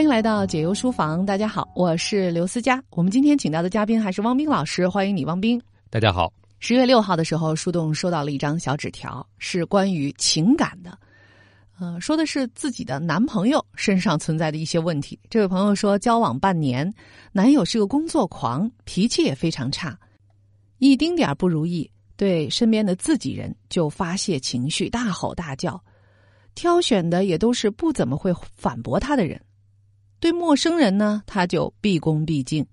欢迎来到解忧书房，大家好，我是刘思佳。我们今天请到的嘉宾还是汪冰老师，欢迎你，汪冰。大家好。十月六号的时候，树洞收到了一张小纸条，是关于情感的，呃，说的是自己的男朋友身上存在的一些问题。这位朋友说，交往半年，男友是个工作狂，脾气也非常差，一丁点儿不如意，对身边的自己人就发泄情绪，大吼大叫，挑选的也都是不怎么会反驳他的人。对陌生人呢，他就毕恭毕敬。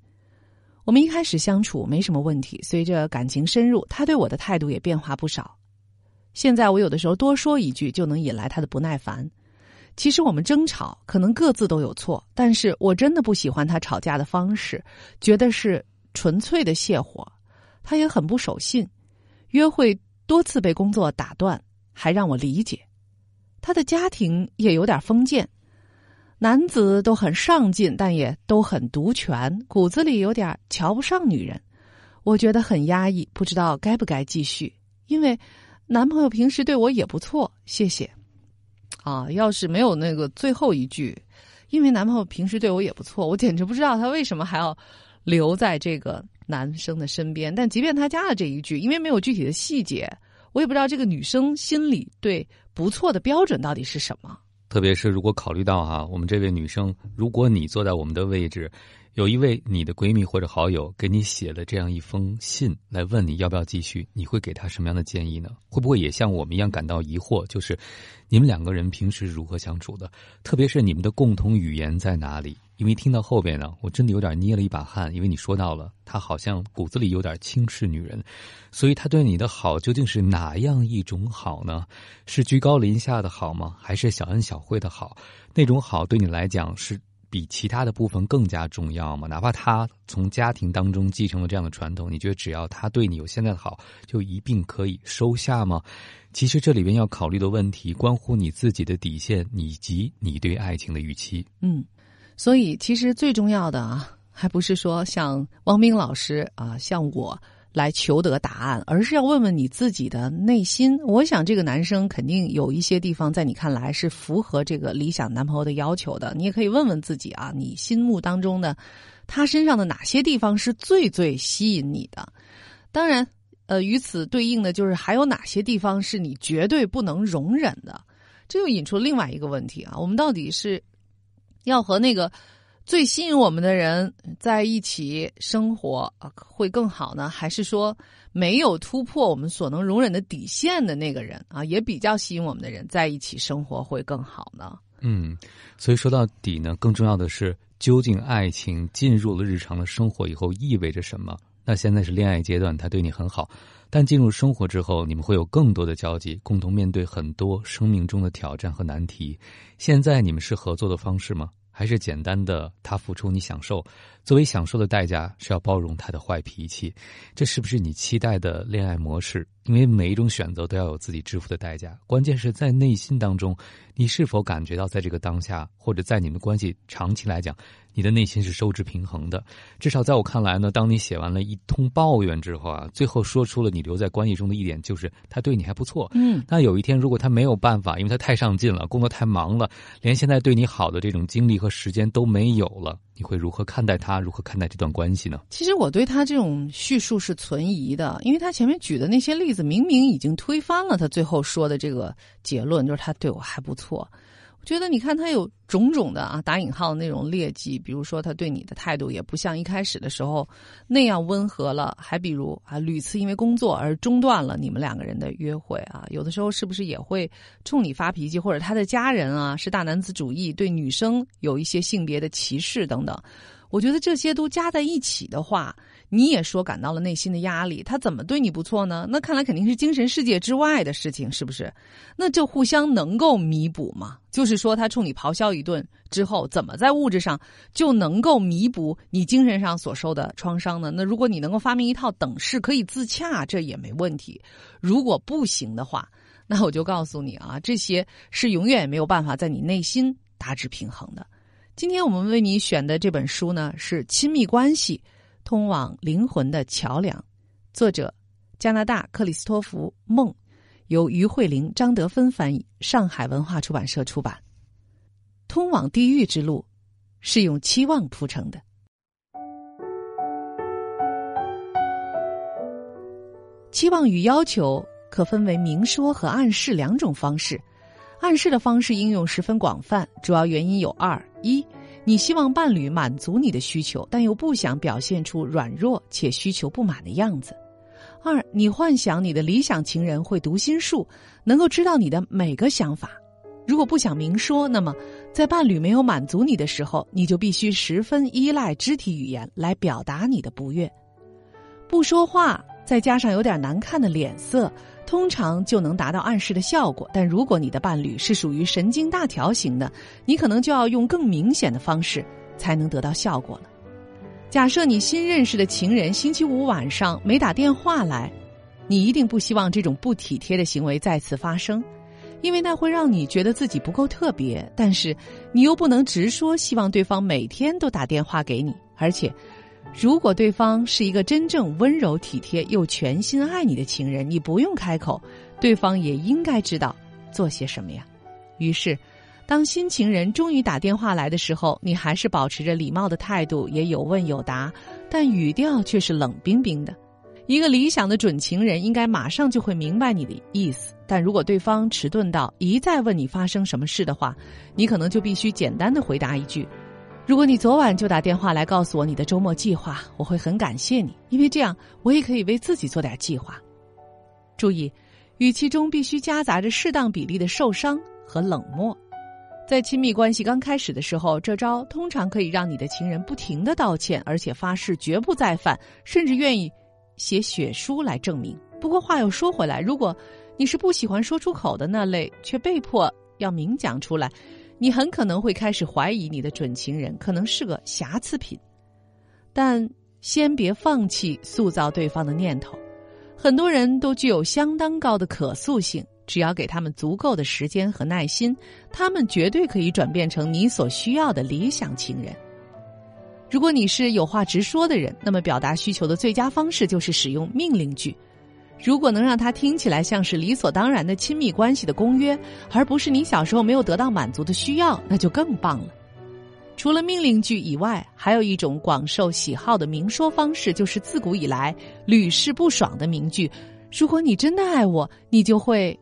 我们一开始相处没什么问题，随着感情深入，他对我的态度也变化不少。现在我有的时候多说一句，就能引来他的不耐烦。其实我们争吵可能各自都有错，但是我真的不喜欢他吵架的方式，觉得是纯粹的泄火。他也很不守信，约会多次被工作打断，还让我理解。他的家庭也有点封建。男子都很上进，但也都很独权，骨子里有点瞧不上女人。我觉得很压抑，不知道该不该继续。因为男朋友平时对我也不错，谢谢。啊，要是没有那个最后一句，因为男朋友平时对我也不错，我简直不知道他为什么还要留在这个男生的身边。但即便他加了这一句，因为没有具体的细节，我也不知道这个女生心里对不错的标准到底是什么。特别是如果考虑到哈，我们这位女生，如果你坐在我们的位置，有一位你的闺蜜或者好友给你写了这样一封信来问你要不要继续，你会给她什么样的建议呢？会不会也像我们一样感到疑惑？就是你们两个人平时如何相处的？特别是你们的共同语言在哪里？因为听到后边呢，我真的有点捏了一把汗，因为你说到了他好像骨子里有点轻视女人，所以他对你的好究竟是哪样一种好呢？是居高临下的好吗？还是小恩小惠的好？那种好对你来讲是比其他的部分更加重要吗？哪怕他从家庭当中继承了这样的传统，你觉得只要他对你有现在的好，就一定可以收下吗？其实这里边要考虑的问题，关乎你自己的底线以及你对爱情的预期。嗯。所以，其实最重要的啊，还不是说像汪冰老师啊，像我来求得答案，而是要问问你自己的内心。我想，这个男生肯定有一些地方在你看来是符合这个理想男朋友的要求的。你也可以问问自己啊，你心目当中的他身上的哪些地方是最最吸引你的？当然，呃，与此对应的就是还有哪些地方是你绝对不能容忍的？这又引出另外一个问题啊，我们到底是？要和那个最吸引我们的人在一起生活啊，会更好呢？还是说没有突破我们所能容忍的底线的那个人啊，也比较吸引我们的人在一起生活会更好呢？嗯，所以说到底呢，更重要的是，究竟爱情进入了日常的生活以后意味着什么？那现在是恋爱阶段，他对你很好，但进入生活之后，你们会有更多的交集，共同面对很多生命中的挑战和难题。现在你们是合作的方式吗？还是简单的，他付出你享受，作为享受的代价是要包容他的坏脾气，这是不是你期待的恋爱模式？因为每一种选择都要有自己支付的代价，关键是在内心当中，你是否感觉到在这个当下，或者在你们关系长期来讲，你的内心是收支平衡的？至少在我看来呢，当你写完了一通抱怨之后啊，最后说出了你留在关系中的一点，就是他对你还不错。嗯，那有一天如果他没有办法，因为他太上进了，工作太忙了，连现在对你好的这种精力和时间都没有了。你会如何看待他？如何看待这段关系呢？其实我对他这种叙述是存疑的，因为他前面举的那些例子，明明已经推翻了他最后说的这个结论，就是他对我还不错。觉得你看他有种种的啊打引号的那种劣迹，比如说他对你的态度也不像一开始的时候那样温和了，还比如啊屡次因为工作而中断了你们两个人的约会啊，有的时候是不是也会冲你发脾气，或者他的家人啊是大男子主义，对女生有一些性别的歧视等等，我觉得这些都加在一起的话。你也说感到了内心的压力，他怎么对你不错呢？那看来肯定是精神世界之外的事情，是不是？那这互相能够弥补吗？就是说，他冲你咆哮一顿之后，怎么在物质上就能够弥补你精神上所受的创伤呢？那如果你能够发明一套等式可以自洽，这也没问题。如果不行的话，那我就告诉你啊，这些是永远也没有办法在你内心达至平衡的。今天我们为你选的这本书呢，是亲密关系。通往灵魂的桥梁，作者加拿大克里斯托弗梦，由于慧玲、张德芬翻译，上海文化出版社出版。通往地狱之路，是用期望铺成的。期望与要求可分为明说和暗示两种方式。暗示的方式应用十分广泛，主要原因有二：一，你希望伴侣满足你的需求，但又不想表现出软弱且需求不满的样子；二，你幻想你的理想情人会读心术，能够知道你的每个想法。如果不想明说，那么在伴侣没有满足你的时候，你就必须十分依赖肢体语言来表达你的不悦。不说话，再加上有点难看的脸色。通常就能达到暗示的效果，但如果你的伴侣是属于神经大条型的，你可能就要用更明显的方式才能得到效果了。假设你新认识的情人星期五晚上没打电话来，你一定不希望这种不体贴的行为再次发生，因为那会让你觉得自己不够特别。但是你又不能直说希望对方每天都打电话给你，而且。如果对方是一个真正温柔体贴又全心爱你的情人，你不用开口，对方也应该知道做些什么呀。于是，当新情人终于打电话来的时候，你还是保持着礼貌的态度，也有问有答，但语调却是冷冰冰的。一个理想的准情人应该马上就会明白你的意思，但如果对方迟钝到一再问你发生什么事的话，你可能就必须简单的回答一句。如果你昨晚就打电话来告诉我你的周末计划，我会很感谢你，因为这样我也可以为自己做点计划。注意，语气中必须夹杂着适当比例的受伤和冷漠。在亲密关系刚开始的时候，这招通常可以让你的情人不停的道歉，而且发誓绝不再犯，甚至愿意写血书来证明。不过话又说回来，如果你是不喜欢说出口的那类，却被迫要明讲出来。你很可能会开始怀疑你的准情人可能是个瑕疵品，但先别放弃塑造对方的念头。很多人都具有相当高的可塑性，只要给他们足够的时间和耐心，他们绝对可以转变成你所需要的理想情人。如果你是有话直说的人，那么表达需求的最佳方式就是使用命令句。如果能让他听起来像是理所当然的亲密关系的公约，而不是你小时候没有得到满足的需要，那就更棒了。除了命令句以外，还有一种广受喜好的明说方式，就是自古以来屡试不爽的名句：“如果你真的爱我，你就会……”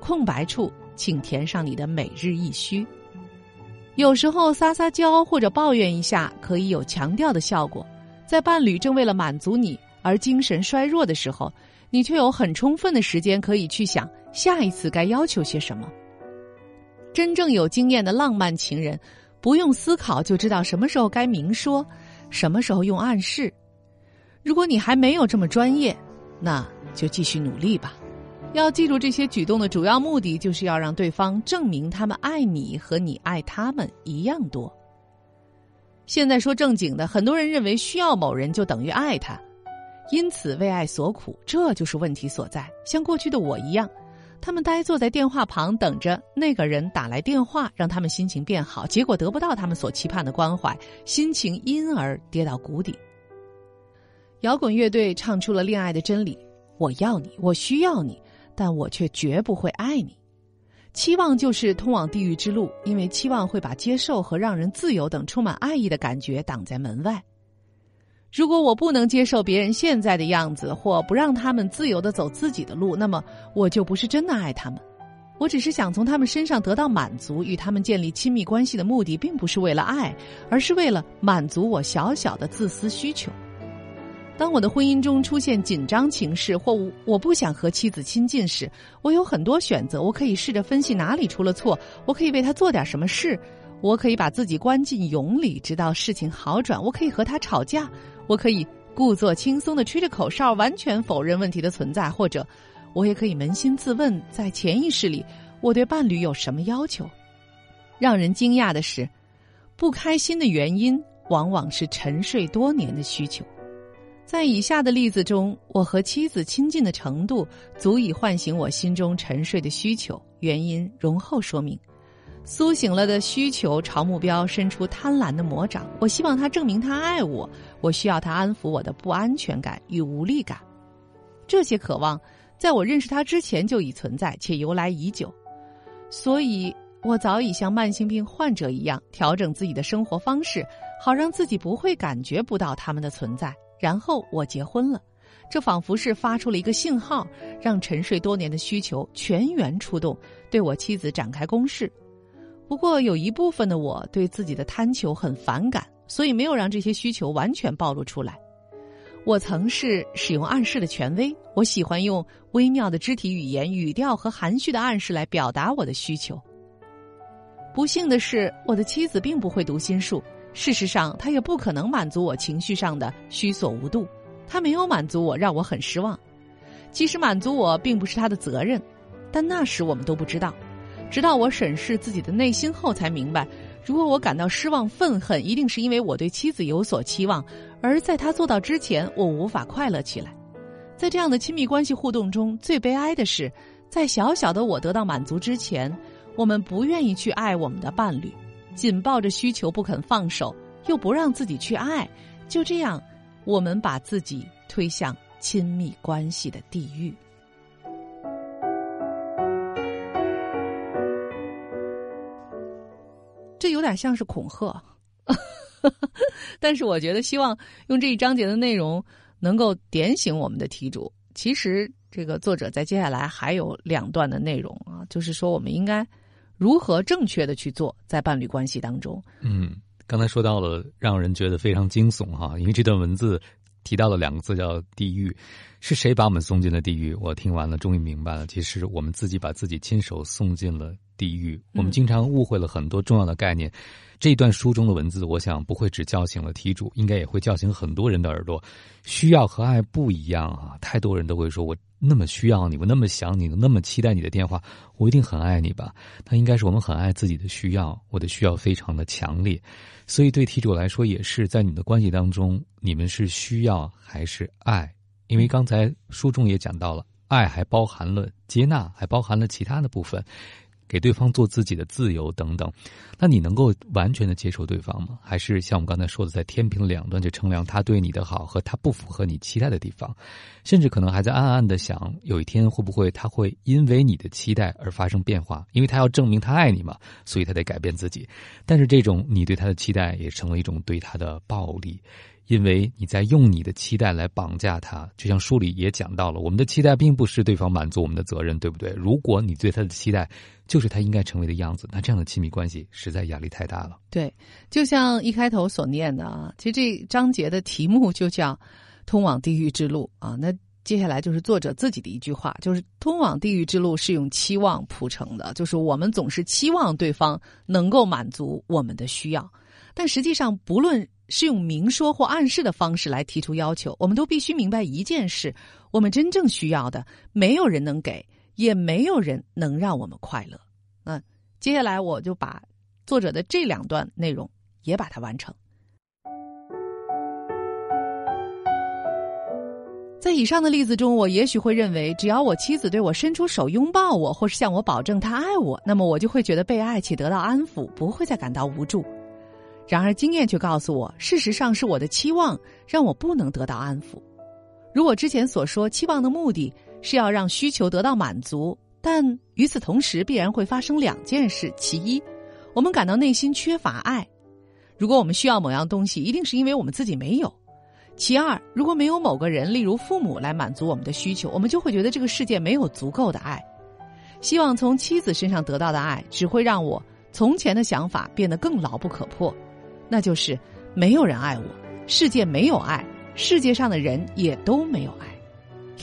空白处请填上你的每日一需。有时候撒撒娇或者抱怨一下，可以有强调的效果。在伴侣正为了满足你而精神衰弱的时候。你却有很充分的时间可以去想下一次该要求些什么。真正有经验的浪漫情人，不用思考就知道什么时候该明说，什么时候用暗示。如果你还没有这么专业，那就继续努力吧。要记住，这些举动的主要目的就是要让对方证明他们爱你和你爱他们一样多。现在说正经的，很多人认为需要某人就等于爱他。因此为爱所苦，这就是问题所在。像过去的我一样，他们呆坐在电话旁，等着那个人打来电话，让他们心情变好。结果得不到他们所期盼的关怀，心情因而跌到谷底。摇滚乐队唱出了恋爱的真理：我要你，我需要你，但我却绝不会爱你。期望就是通往地狱之路，因为期望会把接受和让人自由等充满爱意的感觉挡在门外。如果我不能接受别人现在的样子，或不让他们自由的走自己的路，那么我就不是真的爱他们。我只是想从他们身上得到满足，与他们建立亲密关系的目的，并不是为了爱，而是为了满足我小小的自私需求。当我的婚姻中出现紧张情势，或我不想和妻子亲近时，我有很多选择。我可以试着分析哪里出了错，我可以为他做点什么事，我可以把自己关进蛹里，直到事情好转。我可以和他吵架。我可以故作轻松的吹着口哨，完全否认问题的存在；或者，我也可以扪心自问，在潜意识里，我对伴侣有什么要求？让人惊讶的是，不开心的原因往往是沉睡多年的需求。在以下的例子中，我和妻子亲近的程度足以唤醒我心中沉睡的需求，原因容后说明。苏醒了的需求朝目标伸出贪婪的魔掌。我希望他证明他爱我，我需要他安抚我的不安全感与无力感。这些渴望在我认识他之前就已存在，且由来已久。所以，我早已像慢性病患者一样调整自己的生活方式，好让自己不会感觉不到他们的存在。然后我结婚了，这仿佛是发出了一个信号，让沉睡多年的需求全员出动，对我妻子展开攻势。不过有一部分的我对自己的贪求很反感，所以没有让这些需求完全暴露出来。我曾是使用暗示的权威，我喜欢用微妙的肢体语言、语调和含蓄的暗示来表达我的需求。不幸的是，我的妻子并不会读心术，事实上，她也不可能满足我情绪上的虚所无度。她没有满足我，让我很失望。即使满足我并不是她的责任，但那时我们都不知道。直到我审视自己的内心后，才明白。如果我感到失望、愤恨，一定是因为我对妻子有所期望，而在她做到之前，我无法快乐起来。在这样的亲密关系互动中，最悲哀的是，在小小的我得到满足之前，我们不愿意去爱我们的伴侣，紧抱着需求不肯放手，又不让自己去爱。就这样，我们把自己推向亲密关系的地狱。这有点像是恐吓，但是我觉得希望用这一章节的内容能够点醒我们的题主。其实，这个作者在接下来还有两段的内容啊，就是说我们应该如何正确的去做在伴侣关系当中。嗯，刚才说到了，让人觉得非常惊悚哈，因为这段文字提到了两个字叫“地狱”，是谁把我们送进了地狱？我听完了，终于明白了，其实我们自己把自己亲手送进了。地狱，我们经常误会了很多重要的概念。这一段书中的文字，我想不会只叫醒了题主，应该也会叫醒很多人的耳朵。需要和爱不一样啊！太多人都会说：“我那么需要你，我那么想你，那么期待你的电话，我一定很爱你吧？”那应该是我们很爱自己的需要，我的需要非常的强烈。所以对题主来说，也是在你们的关系当中，你们是需要还是爱？因为刚才书中也讲到了，爱还包含了接纳，还包含了其他的部分。给对方做自己的自由等等，那你能够完全的接受对方吗？还是像我们刚才说的，在天平两端去称量他对你的好和他不符合你期待的地方，甚至可能还在暗暗的想，有一天会不会他会因为你的期待而发生变化？因为他要证明他爱你嘛，所以他得改变自己。但是这种你对他的期待也成了一种对他的暴力。因为你在用你的期待来绑架他，就像书里也讲到了，我们的期待并不是对方满足我们的责任，对不对？如果你对他的期待就是他应该成为的样子，那这样的亲密关系实在压力太大了。对，就像一开头所念的啊，其实这章节的题目就叫“通往地狱之路”啊。那接下来就是作者自己的一句话，就是“通往地狱之路是用期望铺成的”，就是我们总是期望对方能够满足我们的需要，但实际上不论。是用明说或暗示的方式来提出要求，我们都必须明白一件事：我们真正需要的，没有人能给，也没有人能让我们快乐。那接下来我就把作者的这两段内容也把它完成。在以上的例子中，我也许会认为，只要我妻子对我伸出手拥抱我，或是向我保证她爱我，那么我就会觉得被爱且得到安抚，不会再感到无助。然而，经验却告诉我，事实上是我的期望让我不能得到安抚。如我之前所说，期望的目的是要让需求得到满足，但与此同时必然会发生两件事：其一，我们感到内心缺乏爱；如果我们需要某样东西，一定是因为我们自己没有。其二，如果没有某个人，例如父母来满足我们的需求，我们就会觉得这个世界没有足够的爱。希望从妻子身上得到的爱，只会让我从前的想法变得更牢不可破。那就是没有人爱我，世界没有爱，世界上的人也都没有爱，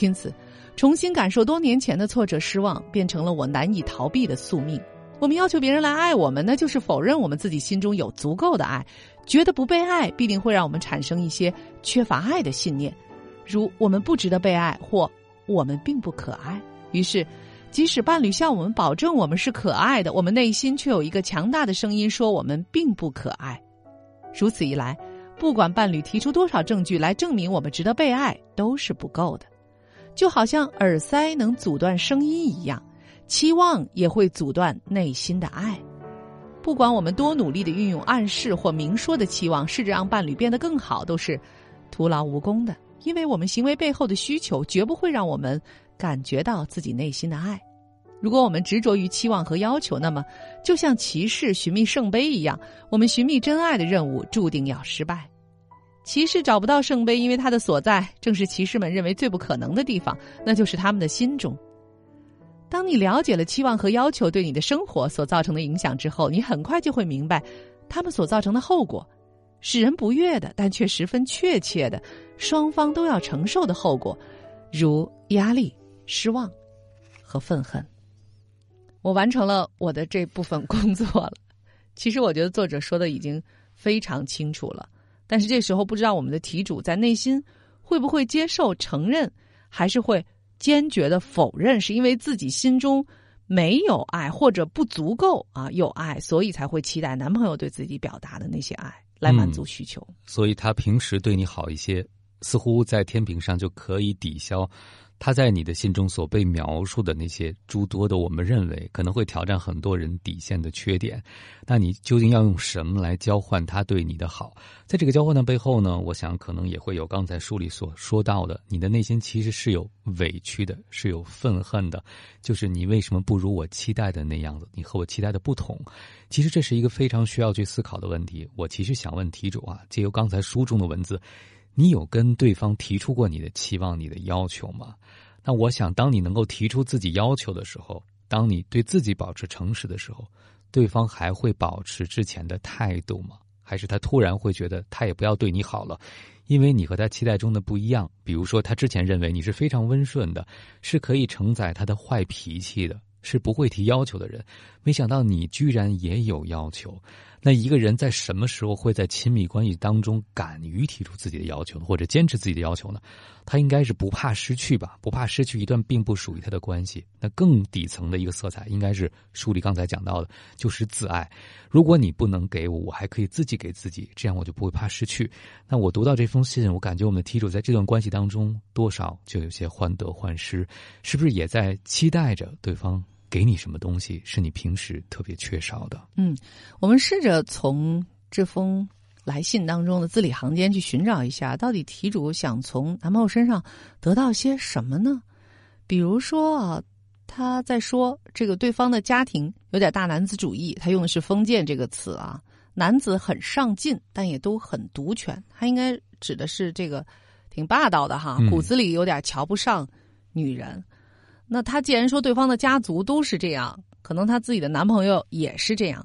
因此，重新感受多年前的挫折、失望，变成了我难以逃避的宿命。我们要求别人来爱我们，那就是否认我们自己心中有足够的爱，觉得不被爱必定会让我们产生一些缺乏爱的信念，如我们不值得被爱，或我们并不可爱。于是，即使伴侣向我们保证我们是可爱的，我们内心却有一个强大的声音说我们并不可爱。如此一来，不管伴侣提出多少证据来证明我们值得被爱，都是不够的。就好像耳塞能阻断声音一样，期望也会阻断内心的爱。不管我们多努力的运用暗示或明说的期望，试着让伴侣变得更好，都是徒劳无功的。因为我们行为背后的需求，绝不会让我们感觉到自己内心的爱。如果我们执着于期望和要求，那么就像骑士寻觅圣杯一样，我们寻觅真爱的任务注定要失败。骑士找不到圣杯，因为它的所在正是骑士们认为最不可能的地方，那就是他们的心中。当你了解了期望和要求对你的生活所造成的影响之后，你很快就会明白，他们所造成的后果，使人不悦的，但却十分确切的，双方都要承受的后果，如压力、失望和愤恨。我完成了我的这部分工作了。其实我觉得作者说的已经非常清楚了，但是这时候不知道我们的题主在内心会不会接受、承认，还是会。坚决的否认，是因为自己心中没有爱，或者不足够啊有爱，所以才会期待男朋友对自己表达的那些爱来满足需求。所以他平时对你好一些，似乎在天平上就可以抵消。他在你的心中所被描述的那些诸多的，我们认为可能会挑战很多人底线的缺点，那你究竟要用什么来交换他对你的好？在这个交换的背后呢，我想可能也会有刚才书里所说到的，你的内心其实是有委屈的，是有愤恨的，就是你为什么不如我期待的那样子？你和我期待的不同，其实这是一个非常需要去思考的问题。我其实想问题主啊，借由刚才书中的文字。你有跟对方提出过你的期望、你的要求吗？那我想，当你能够提出自己要求的时候，当你对自己保持诚实的时候，对方还会保持之前的态度吗？还是他突然会觉得他也不要对你好了，因为你和他期待中的不一样？比如说，他之前认为你是非常温顺的，是可以承载他的坏脾气的。是不会提要求的人，没想到你居然也有要求。那一个人在什么时候会在亲密关系当中敢于提出自己的要求，或者坚持自己的要求呢？他应该是不怕失去吧，不怕失去一段并不属于他的关系。那更底层的一个色彩，应该是书里刚才讲到的，就是自爱。如果你不能给我，我还可以自己给自己，这样我就不会怕失去。那我读到这封信，我感觉我们的题主在这段关系当中多少就有些患得患失，是不是也在期待着对方？给你什么东西是你平时特别缺少的？嗯，我们试着从这封来信当中的字里行间去寻找一下，到底题主想从男朋友身上得到些什么呢？比如说啊，他在说这个对方的家庭有点大男子主义，他用的是“封建”这个词啊，男子很上进，但也都很独权，他应该指的是这个挺霸道的哈，骨子里有点瞧不上女人。那他既然说对方的家族都是这样，可能他自己的男朋友也是这样，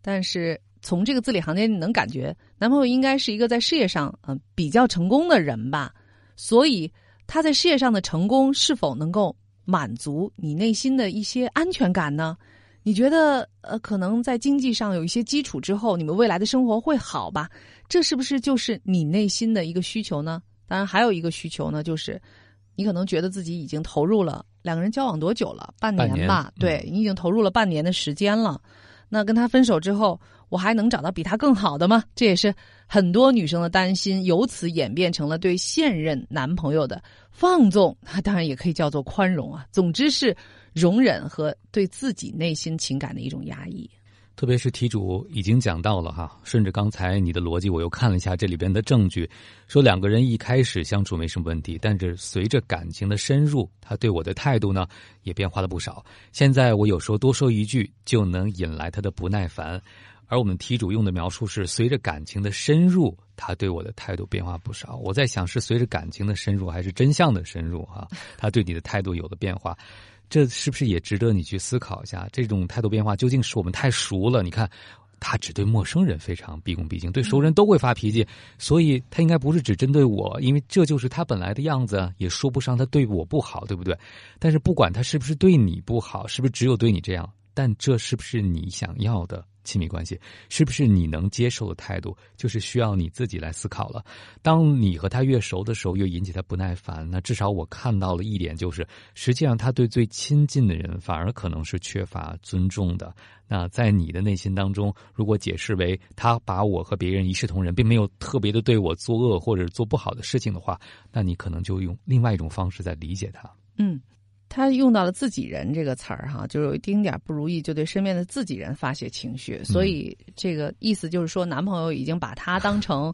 但是从这个字里行间你能感觉，男朋友应该是一个在事业上嗯比较成功的人吧？所以他在事业上的成功是否能够满足你内心的一些安全感呢？你觉得呃可能在经济上有一些基础之后，你们未来的生活会好吧？这是不是就是你内心的一个需求呢？当然还有一个需求呢，就是你可能觉得自己已经投入了。两个人交往多久了？半年吧。对你已经投入了半年的时间了。那跟他分手之后，我还能找到比他更好的吗？这也是很多女生的担心，由此演变成了对现任男朋友的放纵。当然也可以叫做宽容啊。总之是容忍和对自己内心情感的一种压抑。特别是题主已经讲到了哈，顺着刚才你的逻辑，我又看了一下这里边的证据，说两个人一开始相处没什么问题，但是随着感情的深入，他对我的态度呢也变化了不少。现在我有时候多说一句就能引来他的不耐烦，而我们题主用的描述是随着感情的深入，他对我的态度变化不少。我在想是随着感情的深入还是真相的深入哈？他对你的态度有了变化。这是不是也值得你去思考一下？这种态度变化究竟是我们太熟了？你看，他只对陌生人非常毕恭毕敬，对熟人都会发脾气，所以他应该不是只针对我，因为这就是他本来的样子，也说不上他对我不好，对不对？但是不管他是不是对你不好，是不是只有对你这样，但这是不是你想要的？亲密关系是不是你能接受的态度，就是需要你自己来思考了。当你和他越熟的时候，越引起他不耐烦，那至少我看到了一点，就是实际上他对最亲近的人反而可能是缺乏尊重的。那在你的内心当中，如果解释为他把我和别人一视同仁，并没有特别的对我作恶或者做不好的事情的话，那你可能就用另外一种方式在理解他。嗯。他用到了“自己人”这个词儿，哈，就有一丁点不如意，就对身边的自己人发泄情绪，所以这个意思就是说，男朋友已经把他当成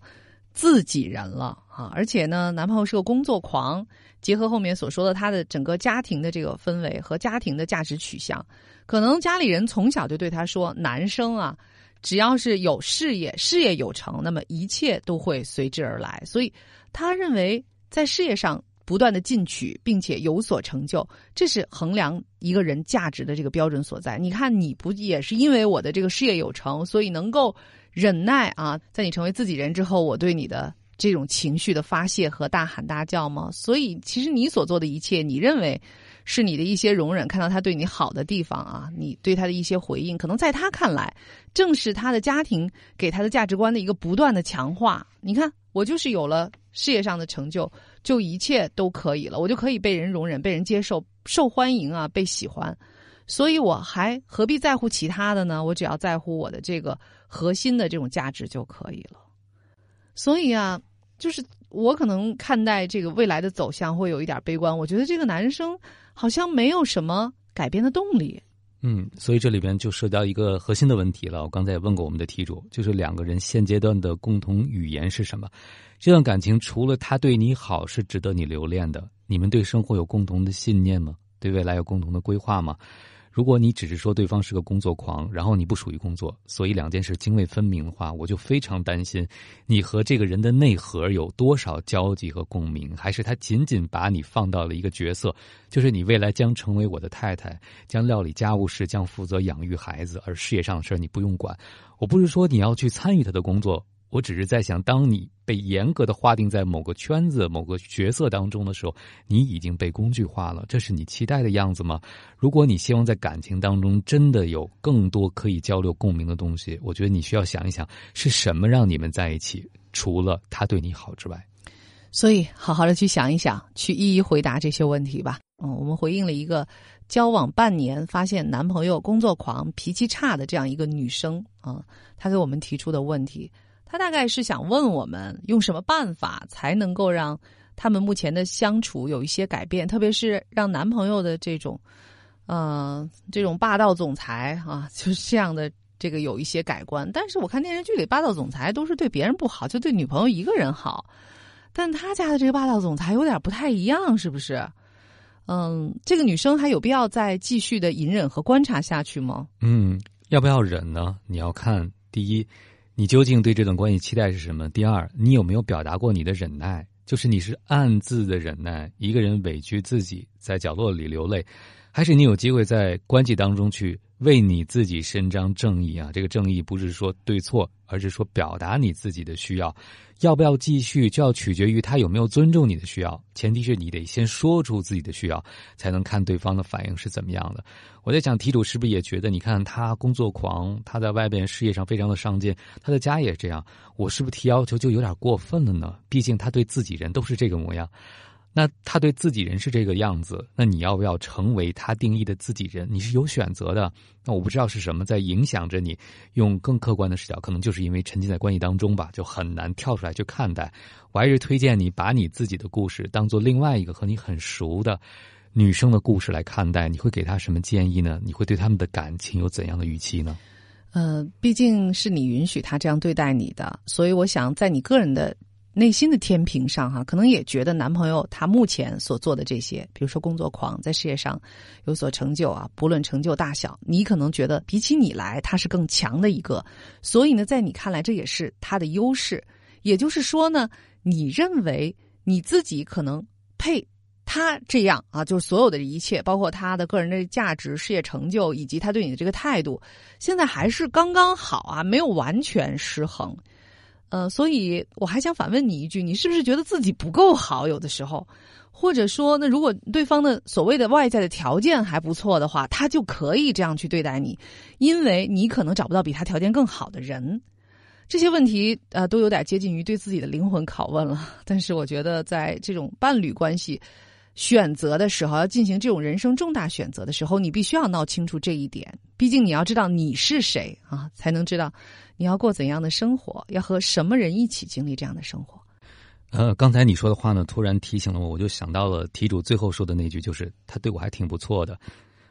自己人了啊！而且呢，男朋友是个工作狂，结合后面所说的他的整个家庭的这个氛围和家庭的价值取向，可能家里人从小就对他说：“男生啊，只要是有事业，事业有成，那么一切都会随之而来。”所以他认为在事业上不断的进取，并且有所成就，这是衡量一个人价值的这个标准所在。你看，你不也是因为我的这个事业有成，所以能够。忍耐啊，在你成为自己人之后，我对你的这种情绪的发泄和大喊大叫吗？所以，其实你所做的一切，你认为是你的一些容忍，看到他对你好的地方啊，你对他的一些回应，可能在他看来，正是他的家庭给他的价值观的一个不断的强化。你看，我就是有了事业上的成就，就一切都可以了，我就可以被人容忍、被人接受、受欢迎啊，被喜欢。所以我还何必在乎其他的呢？我只要在乎我的这个核心的这种价值就可以了。所以啊，就是我可能看待这个未来的走向会有一点悲观。我觉得这个男生好像没有什么改变的动力。嗯，所以这里边就涉及到一个核心的问题了。我刚才也问过我们的题主，就是两个人现阶段的共同语言是什么？这段感情除了他对你好是值得你留恋的，你们对生活有共同的信念吗？对未来有共同的规划吗？如果你只是说对方是个工作狂，然后你不属于工作，所以两件事泾渭分明的话，我就非常担心你和这个人的内核有多少交集和共鸣，还是他仅仅把你放到了一个角色，就是你未来将成为我的太太，将料理家务事，将负责养育孩子，而事业上的事你不用管。我不是说你要去参与他的工作。我只是在想，当你被严格的划定在某个圈子、某个角色当中的时候，你已经被工具化了。这是你期待的样子吗？如果你希望在感情当中真的有更多可以交流共鸣的东西，我觉得你需要想一想，是什么让你们在一起？除了他对你好之外，所以好好的去想一想，去一一回答这些问题吧。嗯，我们回应了一个交往半年发现男朋友工作狂、脾气差的这样一个女生啊，她给我们提出的问题。他大概是想问我们用什么办法才能够让他们目前的相处有一些改变，特别是让男朋友的这种，呃，这种霸道总裁啊，就是这样的这个有一些改观。但是我看电视剧里霸道总裁都是对别人不好，就对女朋友一个人好，但他家的这个霸道总裁有点不太一样，是不是？嗯，这个女生还有必要再继续的隐忍和观察下去吗？嗯，要不要忍呢？你要看第一。你究竟对这段关系期待是什么？第二，你有没有表达过你的忍耐？就是你是暗自的忍耐，一个人委屈自己在角落里流泪，还是你有机会在关系当中去？为你自己伸张正义啊！这个正义不是说对错，而是说表达你自己的需要。要不要继续，就要取决于他有没有尊重你的需要。前提是你得先说出自己的需要，才能看对方的反应是怎么样的。我在想，题主是不是也觉得，你看他工作狂，他在外边事业上非常的上进，他的家也这样，我是不是提要求就有点过分了呢？毕竟他对自己人都是这个模样。那他对自己人是这个样子，那你要不要成为他定义的自己人？你是有选择的。那我不知道是什么在影响着你，用更客观的视角，可能就是因为沉浸在关系当中吧，就很难跳出来去看待。我还是推荐你把你自己的故事当做另外一个和你很熟的女生的故事来看待。你会给她什么建议呢？你会对他们的感情有怎样的预期呢？呃，毕竟是你允许他这样对待你的，所以我想在你个人的。内心的天平上，哈，可能也觉得男朋友他目前所做的这些，比如说工作狂，在事业上有所成就啊，不论成就大小，你可能觉得比起你来，他是更强的一个。所以呢，在你看来，这也是他的优势。也就是说呢，你认为你自己可能配他这样啊，就是所有的一切，包括他的个人的价值、事业成就，以及他对你的这个态度，现在还是刚刚好啊，没有完全失衡。呃，所以我还想反问你一句：你是不是觉得自己不够好？有的时候，或者说，那如果对方的所谓的外在的条件还不错的话，他就可以这样去对待你，因为你可能找不到比他条件更好的人。这些问题呃，都有点接近于对自己的灵魂拷问了。但是，我觉得在这种伴侣关系选择的时候，要进行这种人生重大选择的时候，你必须要闹清楚这一点。毕竟，你要知道你是谁啊，才能知道。你要过怎样的生活？要和什么人一起经历这样的生活？呃，刚才你说的话呢，突然提醒了我，我就想到了题主最后说的那句，就是他对我还挺不错的。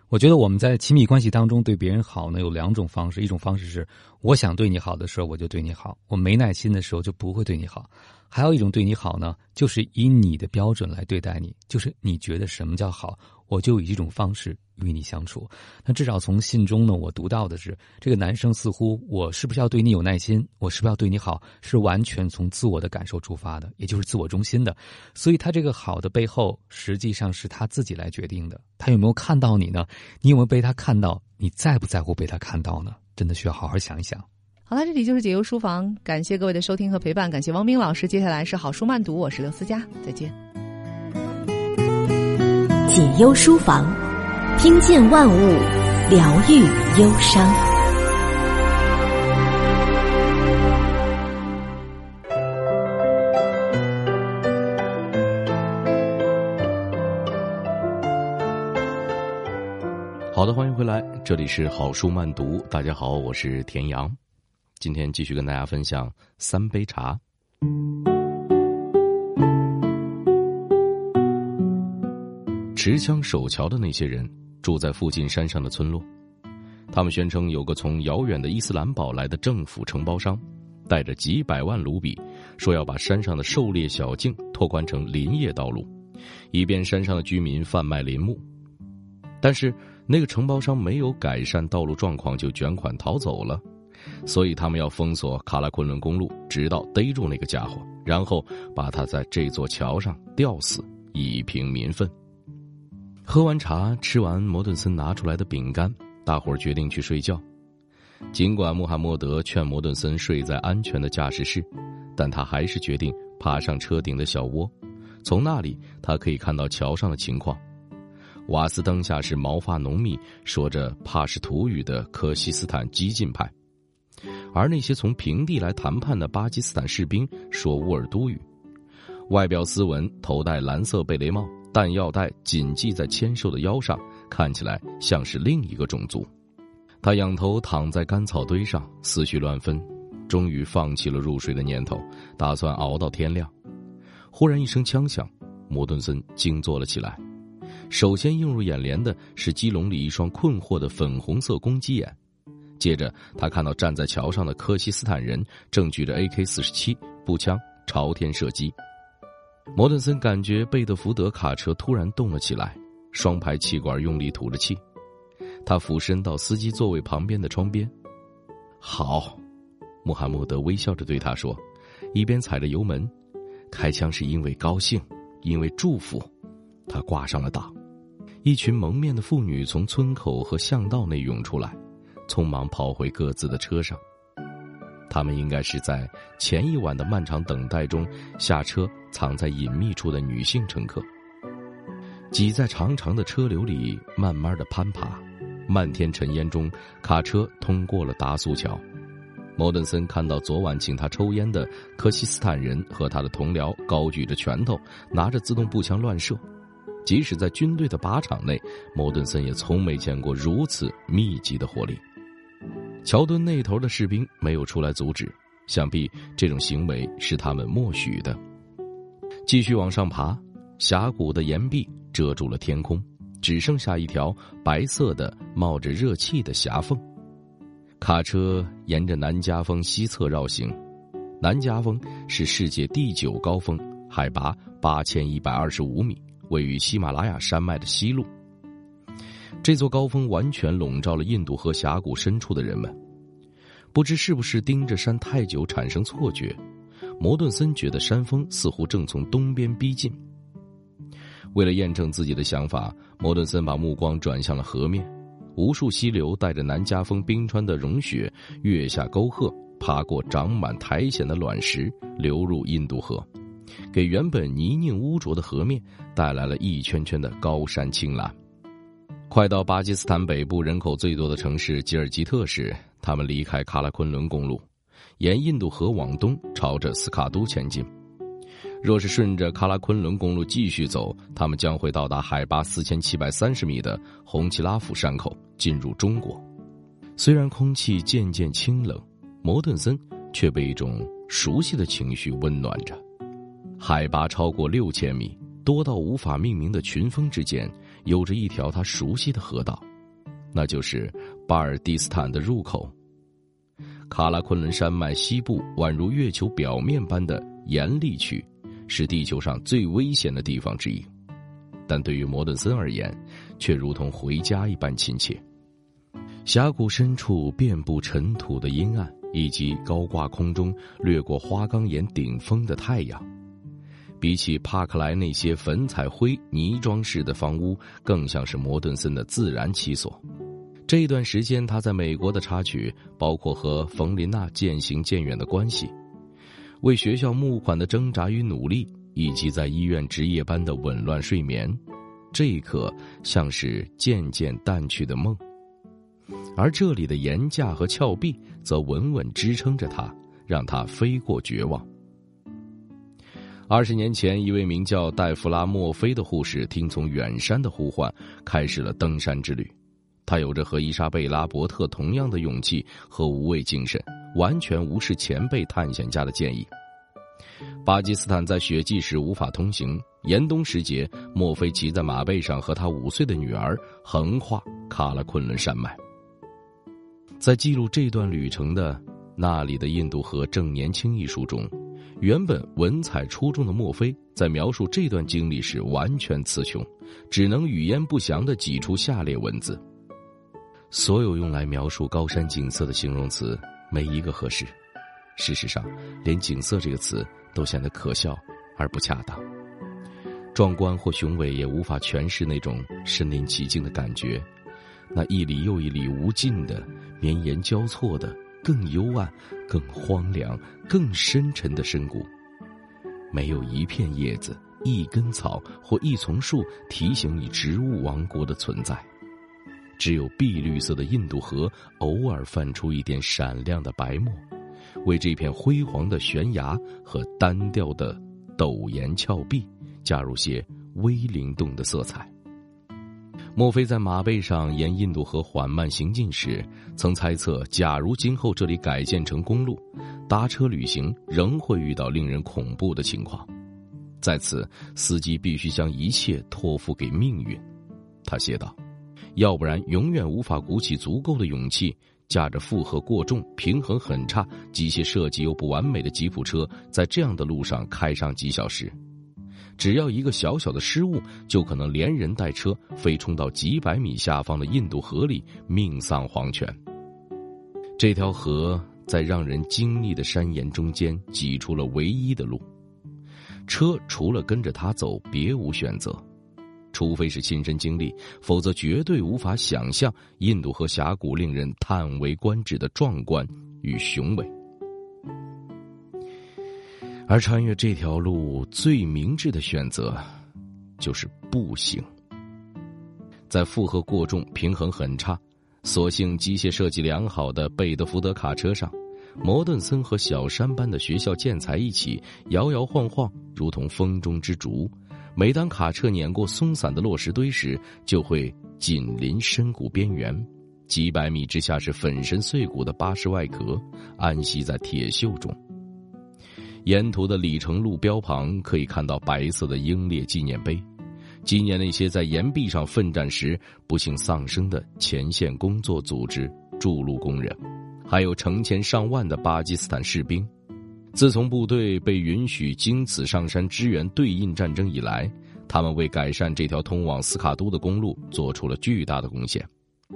我觉得我们在亲密关系当中对别人好呢，有两种方式。一种方式是我想对你好的时候我就对你好，我没耐心的时候就不会对你好。还有一种对你好呢，就是以你的标准来对待你，就是你觉得什么叫好，我就以这种方式。与你相处，那至少从信中呢，我读到的是，这个男生似乎我是不是要对你有耐心，我是不是要对你好，是完全从自我的感受出发的，也就是自我中心的。所以他这个好的背后，实际上是他自己来决定的。他有没有看到你呢？你有没有被他看到？你在不在乎被他看到呢？真的需要好好想一想。好了，这里就是解忧书房，感谢各位的收听和陪伴，感谢汪冰老师。接下来是好书慢读，我是刘思佳，再见。解忧书房。听见万物，疗愈忧伤。好的，欢迎回来，这里是好书慢读。大家好，我是田阳，今天继续跟大家分享三杯茶。持枪守桥的那些人。住在附近山上的村落，他们宣称有个从遥远的伊斯兰堡来的政府承包商，带着几百万卢比，说要把山上的狩猎小径拓宽成林业道路，以便山上的居民贩卖林木。但是那个承包商没有改善道路状况就卷款逃走了，所以他们要封锁卡拉昆仑公路，直到逮住那个家伙，然后把他在这座桥上吊死，以平民愤。喝完茶，吃完摩顿森拿出来的饼干，大伙儿决定去睡觉。尽管穆罕默德劝摩顿森睡在安全的驾驶室，但他还是决定爬上车顶的小窝，从那里他可以看到桥上的情况。瓦斯灯下是毛发浓密、说着帕什图语的科西斯坦激进派，而那些从平地来谈判的巴基斯坦士兵说乌尔都语，外表斯文，头戴蓝色贝雷帽。弹药袋紧系在纤瘦的腰上，看起来像是另一个种族。他仰头躺在干草堆上，思绪乱纷，终于放弃了入睡的念头，打算熬到天亮。忽然一声枪响，摩顿森惊坐了起来。首先映入眼帘的是鸡笼里一双困惑的粉红色公鸡眼，接着他看到站在桥上的科西斯坦人正举着 AK 四十七步枪朝天射击。摩顿森感觉贝德福德卡车突然动了起来，双排气管用力吐着气。他俯身到司机座位旁边的窗边。好，穆罕默德微笑着对他说，一边踩着油门。开枪是因为高兴，因为祝福。他挂上了档。一群蒙面的妇女从村口和巷道内涌出来，匆忙跑回各自的车上。他们应该是在前一晚的漫长等待中下车，藏在隐秘处的女性乘客，挤在长长的车流里，慢慢的攀爬。漫天尘烟中，卡车通过了达苏桥。摩顿森看到昨晚请他抽烟的科西斯坦人和他的同僚高举着拳头，拿着自动步枪乱射。即使在军队的靶场内，摩顿森也从没见过如此密集的火力。桥墩那头的士兵没有出来阻止，想必这种行为是他们默许的。继续往上爬，峡谷的岩壁遮住了天空，只剩下一条白色的冒着热气的峡缝。卡车沿着南加峰西侧绕行，南加峰是世界第九高峰，海拔八千一百二十五米，位于喜马拉雅山脉的西麓。这座高峰完全笼罩了印度河峡谷深处的人们，不知是不是盯着山太久产生错觉，摩顿森觉得山峰似乎正从东边逼近。为了验证自己的想法，摩顿森把目光转向了河面，无数溪流带着南加峰冰川的融雪，跃下沟壑，爬过长满苔藓的卵石，流入印度河，给原本泥泞污浊的河面带来了一圈圈的高山青蓝。快到巴基斯坦北部人口最多的城市吉尔吉特时，他们离开喀拉昆仑公路，沿印度河往东，朝着斯卡都前进。若是顺着喀拉昆仑公路继续走，他们将会到达海拔四千七百三十米的红旗拉甫山口，进入中国。虽然空气渐渐清冷，摩顿森却被一种熟悉的情绪温暖着。海拔超过六千米，多到无法命名的群峰之间。有着一条他熟悉的河道，那就是巴尔蒂斯坦的入口。卡拉昆仑山脉西部宛如月球表面般的严厉区，是地球上最危险的地方之一，但对于摩顿森而言，却如同回家一般亲切。峡谷深处遍布尘土的阴暗，以及高挂空中掠过花岗岩顶峰的太阳，比起帕克莱那些粉彩灰泥装饰的房屋，更像是摩顿森的自然栖所。这段时间，他在美国的插曲包括和冯琳娜渐行渐远的关系，为学校募款的挣扎与努力，以及在医院值夜班的紊乱睡眠。这一刻像是渐渐淡去的梦。而这里的岩架和峭壁则稳稳支撑着他，让他飞过绝望。二十年前，一位名叫戴弗拉·墨菲的护士听从远山的呼唤，开始了登山之旅。他有着和伊莎贝拉·伯特同样的勇气和无畏精神，完全无视前辈探险家的建议。巴基斯坦在雪季时无法通行，严冬时节，墨菲骑在马背上，和他五岁的女儿横跨喀拉昆仑山脉。在记录这段旅程的《那里的印度河正年轻》一书中，原本文采出众的墨菲在描述这段经历时完全词穷，只能语焉不详地挤出下列文字：所有用来描述高山景色的形容词没一个合适。事实上，连“景色”这个词都显得可笑而不恰当。壮观或雄伟也无法诠释那种身临其境的感觉。那一里又一里无尽的、绵延交错的、更幽暗、更荒凉、更深沉的深谷，没有一片叶子、一根草或一丛树提醒你植物王国的存在，只有碧绿色的印度河偶尔泛出一点闪亮的白沫，为这片辉煌的悬崖和单调的陡岩峭壁加入些微灵动的色彩。莫非在马背上沿印度河缓慢行进时，曾猜测，假如今后这里改建成公路，搭车旅行仍会遇到令人恐怖的情况。在此，司机必须将一切托付给命运，他写道：“要不然，永远无法鼓起足够的勇气，驾着负荷过重、平衡很差、机械设计又不完美的吉普车，在这样的路上开上几小时。”只要一个小小的失误，就可能连人带车飞冲到几百米下方的印度河里，命丧黄泉。这条河在让人惊异的山岩中间挤出了唯一的路，车除了跟着他走，别无选择。除非是亲身经历，否则绝对无法想象印度河峡谷令人叹为观止的壮观与雄伟。而穿越这条路最明智的选择，就是步行。在负荷过重、平衡很差、所幸机械设计良好的贝德福德卡车上，摩顿森和小山般的学校建材一起摇摇晃晃，如同风中之烛。每当卡车碾过松散的落石堆时，就会紧邻深谷边缘。几百米之下是粉身碎骨的巴士外壳，安息在铁锈中。沿途的里程路标旁可以看到白色的英烈纪念碑，纪念那些在岩壁上奋战时不幸丧生的前线工作组织筑路工人，还有成千上万的巴基斯坦士兵。自从部队被允许经此上山支援对印战争以来，他们为改善这条通往斯卡都的公路做出了巨大的贡献。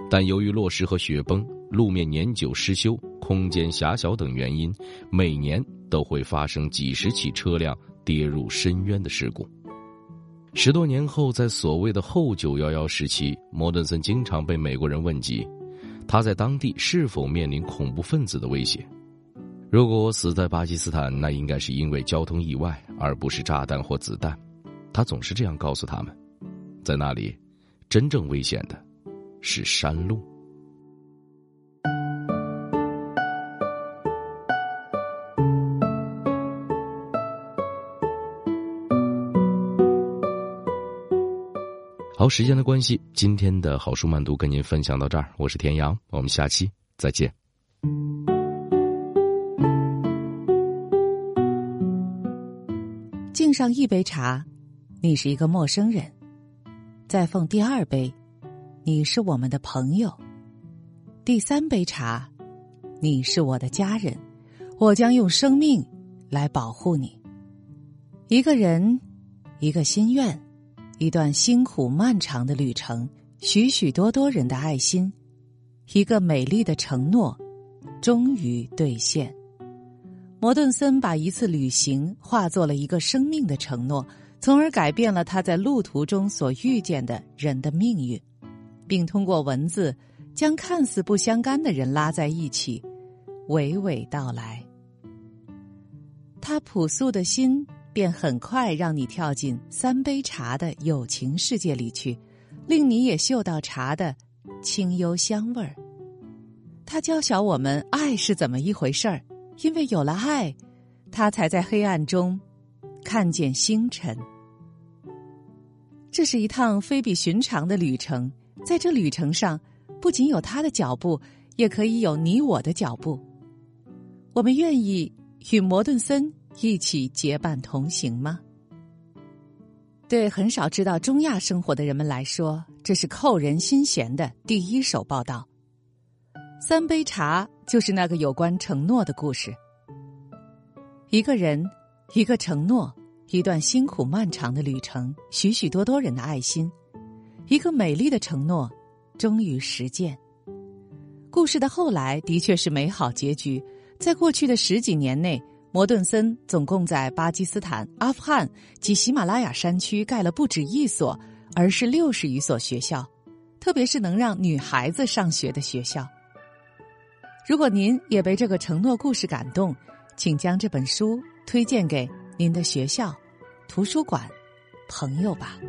但由于落石和雪崩、路面年久失修、空间狭小等原因，每年。都会发生几十起车辆跌入深渊的事故。十多年后，在所谓的后九幺幺时期，摩顿森经常被美国人问及，他在当地是否面临恐怖分子的威胁。如果我死在巴基斯坦，那应该是因为交通意外，而不是炸弹或子弹。他总是这样告诉他们，在那里，真正危险的是山路。好，时间的关系，今天的好书慢读跟您分享到这儿。我是田阳，我们下期再见。敬上一杯茶，你是一个陌生人；再奉第二杯，你是我们的朋友。第三杯茶，你是我的家人，我将用生命来保护你。一个人，一个心愿，一段辛苦漫长的旅程，许许多多人的爱心，一个美丽的承诺，终于兑现。摩顿森把一次旅行化作了一个生命的承诺。从而改变了他在路途中所遇见的人的命运，并通过文字将看似不相干的人拉在一起，娓娓道来。他朴素的心便很快让你跳进三杯茶的友情世界里去，令你也嗅到茶的清幽香味儿。他教晓我们爱是怎么一回事儿，因为有了爱，他才在黑暗中看见星辰。这是一趟非比寻常的旅程，在这旅程上，不仅有他的脚步，也可以有你我的脚步。我们愿意与摩顿森一起结伴同行吗？对很少知道中亚生活的人们来说，这是扣人心弦的第一手报道。三杯茶就是那个有关承诺的故事。一个人，一个承诺。一段辛苦漫长的旅程，许许多多人的爱心，一个美丽的承诺，终于实践。故事的后来的确是美好结局。在过去的十几年内，摩顿森总共在巴基斯坦、阿富汗及喜马拉雅山区盖了不止一所，而是六十余所学校，特别是能让女孩子上学的学校。如果您也被这个承诺故事感动，请将这本书推荐给。您的学校、图书馆、朋友吧。